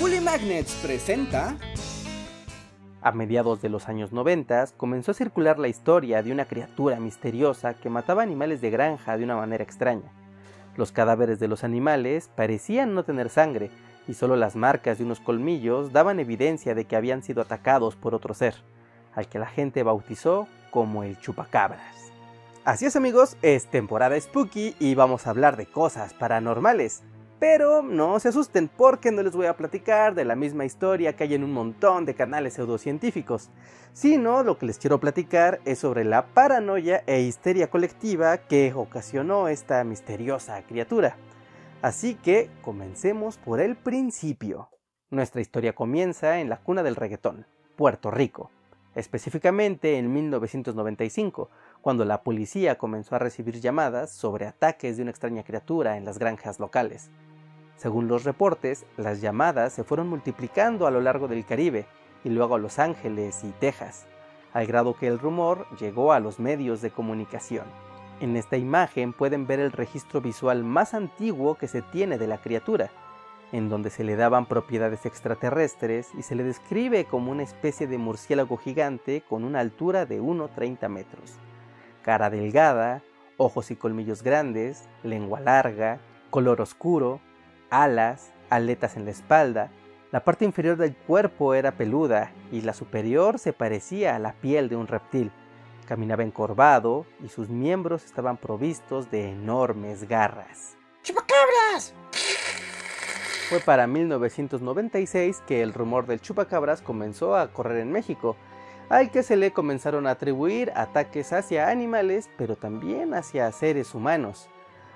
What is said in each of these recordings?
Bully Magnets presenta... A mediados de los años 90 comenzó a circular la historia de una criatura misteriosa que mataba animales de granja de una manera extraña. Los cadáveres de los animales parecían no tener sangre y solo las marcas de unos colmillos daban evidencia de que habían sido atacados por otro ser, al que la gente bautizó como el chupacabras. Así es amigos, es temporada spooky y vamos a hablar de cosas paranormales. Pero no se asusten porque no les voy a platicar de la misma historia que hay en un montón de canales pseudocientíficos, sino lo que les quiero platicar es sobre la paranoia e histeria colectiva que ocasionó esta misteriosa criatura. Así que comencemos por el principio. Nuestra historia comienza en la cuna del reggaetón, Puerto Rico, específicamente en 1995, cuando la policía comenzó a recibir llamadas sobre ataques de una extraña criatura en las granjas locales. Según los reportes, las llamadas se fueron multiplicando a lo largo del Caribe y luego a Los Ángeles y Texas, al grado que el rumor llegó a los medios de comunicación. En esta imagen pueden ver el registro visual más antiguo que se tiene de la criatura, en donde se le daban propiedades extraterrestres y se le describe como una especie de murciélago gigante con una altura de 1,30 metros. Cara delgada, ojos y colmillos grandes, lengua larga, color oscuro, alas, aletas en la espalda. La parte inferior del cuerpo era peluda y la superior se parecía a la piel de un reptil. Caminaba encorvado y sus miembros estaban provistos de enormes garras. ¡Chupacabras! Fue para 1996 que el rumor del chupacabras comenzó a correr en México, al que se le comenzaron a atribuir ataques hacia animales, pero también hacia seres humanos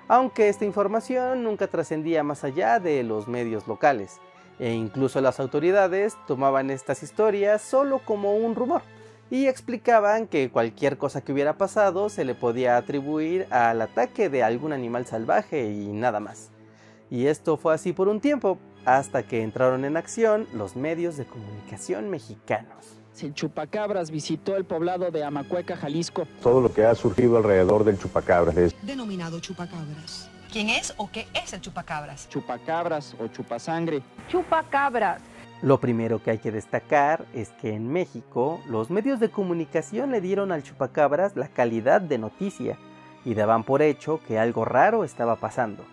aunque esta información nunca trascendía más allá de los medios locales, e incluso las autoridades tomaban estas historias solo como un rumor, y explicaban que cualquier cosa que hubiera pasado se le podía atribuir al ataque de algún animal salvaje y nada más. Y esto fue así por un tiempo, hasta que entraron en acción los medios de comunicación mexicanos. El chupacabras visitó el poblado de Amacueca, Jalisco. Todo lo que ha surgido alrededor del chupacabras es denominado chupacabras. ¿Quién es o qué es el chupacabras? Chupacabras o chupasangre. Chupacabras. Lo primero que hay que destacar es que en México los medios de comunicación le dieron al chupacabras la calidad de noticia y daban por hecho que algo raro estaba pasando.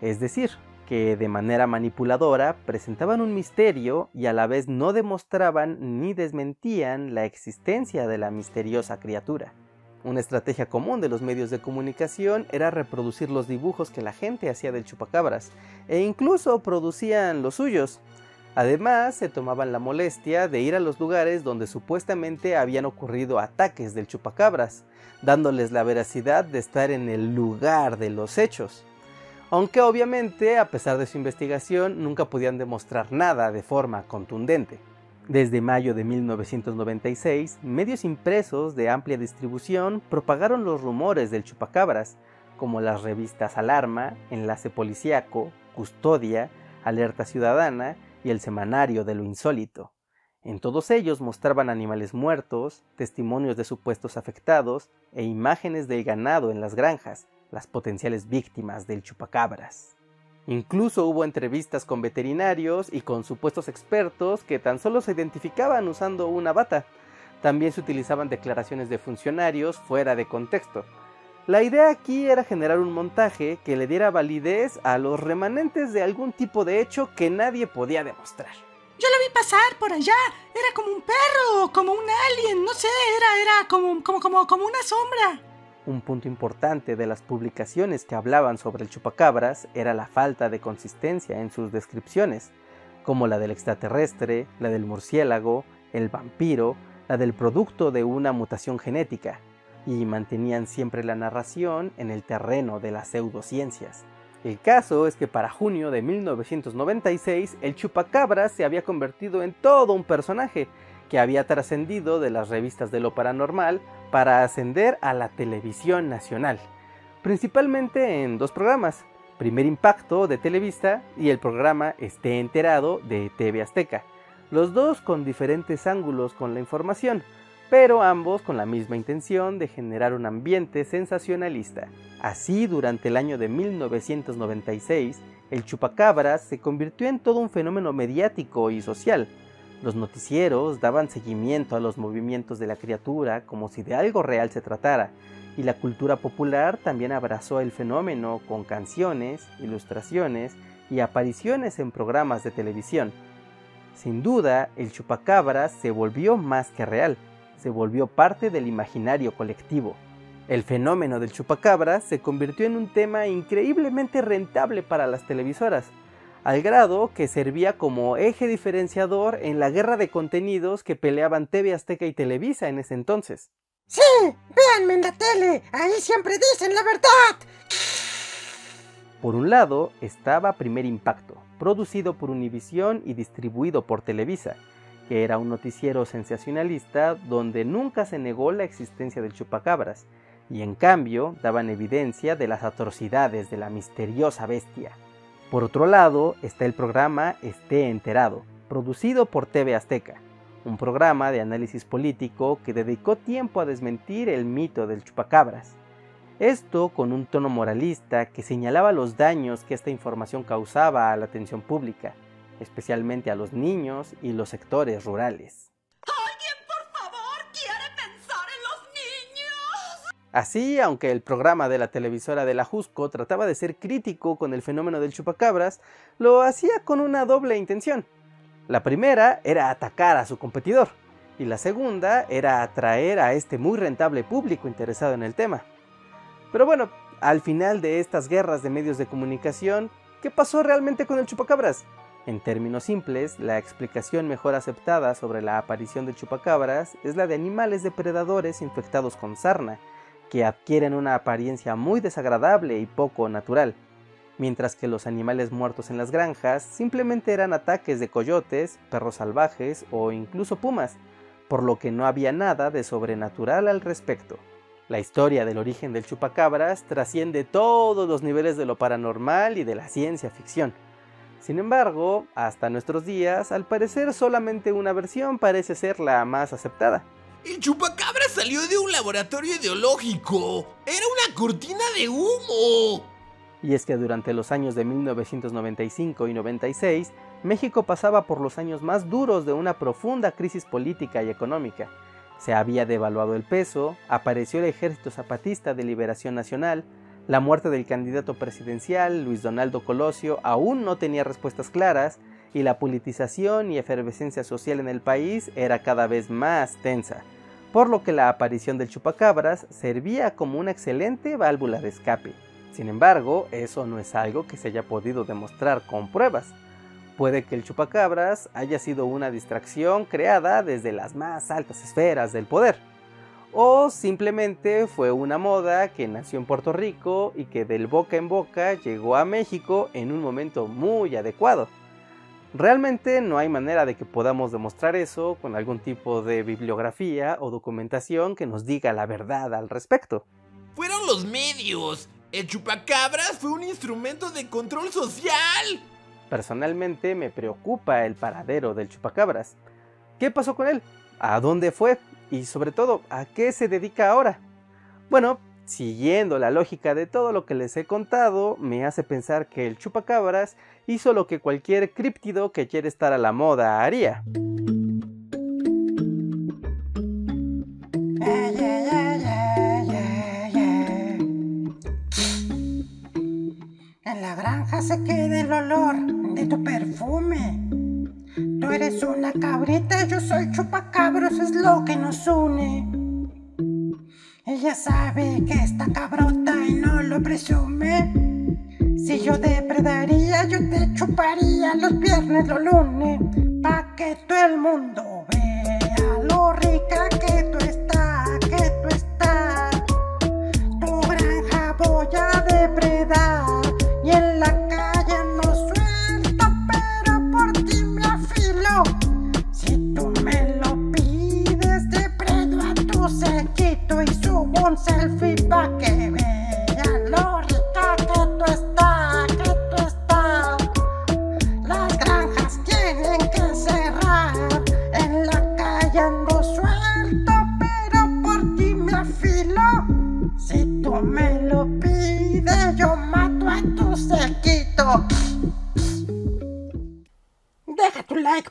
Es decir, que de manera manipuladora presentaban un misterio y a la vez no demostraban ni desmentían la existencia de la misteriosa criatura. Una estrategia común de los medios de comunicación era reproducir los dibujos que la gente hacía del chupacabras, e incluso producían los suyos. Además, se tomaban la molestia de ir a los lugares donde supuestamente habían ocurrido ataques del chupacabras, dándoles la veracidad de estar en el lugar de los hechos aunque obviamente a pesar de su investigación nunca podían demostrar nada de forma contundente. Desde mayo de 1996, medios impresos de amplia distribución propagaron los rumores del chupacabras, como las revistas Alarma, Enlace Policiaco, Custodia, Alerta Ciudadana y el Semanario de lo Insólito. En todos ellos mostraban animales muertos, testimonios de supuestos afectados e imágenes del ganado en las granjas, las potenciales víctimas del chupacabras. Incluso hubo entrevistas con veterinarios y con supuestos expertos que tan solo se identificaban usando una bata. También se utilizaban declaraciones de funcionarios fuera de contexto. La idea aquí era generar un montaje que le diera validez a los remanentes de algún tipo de hecho que nadie podía demostrar. Yo lo vi pasar por allá, era como un perro, como un alien, no sé, era, era como, como, como, como una sombra. Un punto importante de las publicaciones que hablaban sobre el chupacabras era la falta de consistencia en sus descripciones, como la del extraterrestre, la del murciélago, el vampiro, la del producto de una mutación genética, y mantenían siempre la narración en el terreno de las pseudociencias. El caso es que para junio de 1996 el chupacabras se había convertido en todo un personaje que había trascendido de las revistas de lo paranormal para ascender a la televisión nacional, principalmente en dos programas, Primer Impacto de Televista y el programa Esté enterado de TV Azteca, los dos con diferentes ángulos con la información, pero ambos con la misma intención de generar un ambiente sensacionalista. Así, durante el año de 1996, el chupacabras se convirtió en todo un fenómeno mediático y social. Los noticieros daban seguimiento a los movimientos de la criatura como si de algo real se tratara, y la cultura popular también abrazó el fenómeno con canciones, ilustraciones y apariciones en programas de televisión. Sin duda, el chupacabras se volvió más que real, se volvió parte del imaginario colectivo. El fenómeno del chupacabras se convirtió en un tema increíblemente rentable para las televisoras, al grado que servía como eje diferenciador en la guerra de contenidos que peleaban TV Azteca y Televisa en ese entonces. Sí, véanme en la tele, ahí siempre dicen la verdad. Por un lado estaba Primer Impacto, producido por Univisión y distribuido por Televisa, que era un noticiero sensacionalista donde nunca se negó la existencia del chupacabras, y en cambio daban evidencia de las atrocidades de la misteriosa bestia. Por otro lado está el programa Esté enterado, producido por TV Azteca, un programa de análisis político que dedicó tiempo a desmentir el mito del chupacabras. Esto con un tono moralista que señalaba los daños que esta información causaba a la atención pública, especialmente a los niños y los sectores rurales. ¿Alguien, por favor, quiere pensar en los niños? Así, aunque el programa de la televisora de la Jusco trataba de ser crítico con el fenómeno del chupacabras, lo hacía con una doble intención. La primera era atacar a su competidor, y la segunda era atraer a este muy rentable público interesado en el tema. Pero bueno, al final de estas guerras de medios de comunicación, ¿qué pasó realmente con el chupacabras? En términos simples, la explicación mejor aceptada sobre la aparición del chupacabras es la de animales depredadores infectados con sarna, que adquieren una apariencia muy desagradable y poco natural, mientras que los animales muertos en las granjas simplemente eran ataques de coyotes, perros salvajes o incluso pumas, por lo que no había nada de sobrenatural al respecto. La historia del origen del chupacabras trasciende todos los niveles de lo paranormal y de la ciencia ficción. Sin embargo, hasta nuestros días, al parecer solamente una versión parece ser la más aceptada. El chupacabra salió de un laboratorio ideológico. Era una cortina de humo. Y es que durante los años de 1995 y 96, México pasaba por los años más duros de una profunda crisis política y económica. Se había devaluado el peso, apareció el Ejército Zapatista de Liberación Nacional, la muerte del candidato presidencial, Luis Donaldo Colosio, aún no tenía respuestas claras y la politización y efervescencia social en el país era cada vez más tensa, por lo que la aparición del chupacabras servía como una excelente válvula de escape. Sin embargo, eso no es algo que se haya podido demostrar con pruebas. Puede que el chupacabras haya sido una distracción creada desde las más altas esferas del poder o simplemente fue una moda que nació en Puerto Rico y que del boca en boca llegó a México en un momento muy adecuado. Realmente no hay manera de que podamos demostrar eso con algún tipo de bibliografía o documentación que nos diga la verdad al respecto. Fueron los medios. El chupacabras fue un instrumento de control social. Personalmente me preocupa el paradero del chupacabras. ¿Qué pasó con él? ¿A dónde fue? y sobre todo, ¿a qué se dedica ahora? Bueno, siguiendo la lógica de todo lo que les he contado, me hace pensar que el chupacabras hizo lo que cualquier críptido que quiere estar a la moda haría. En la granja se queda el olor de tu perfume. Tú eres una cabrita, yo soy chupacabros, es lo que nos une. Ella sabe que está cabrota y no lo presume. Si yo depredaría, yo te chuparía los viernes, los lunes, pa' que todo el mundo vea lo rica que tú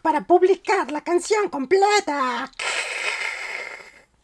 para publicar la canción completa.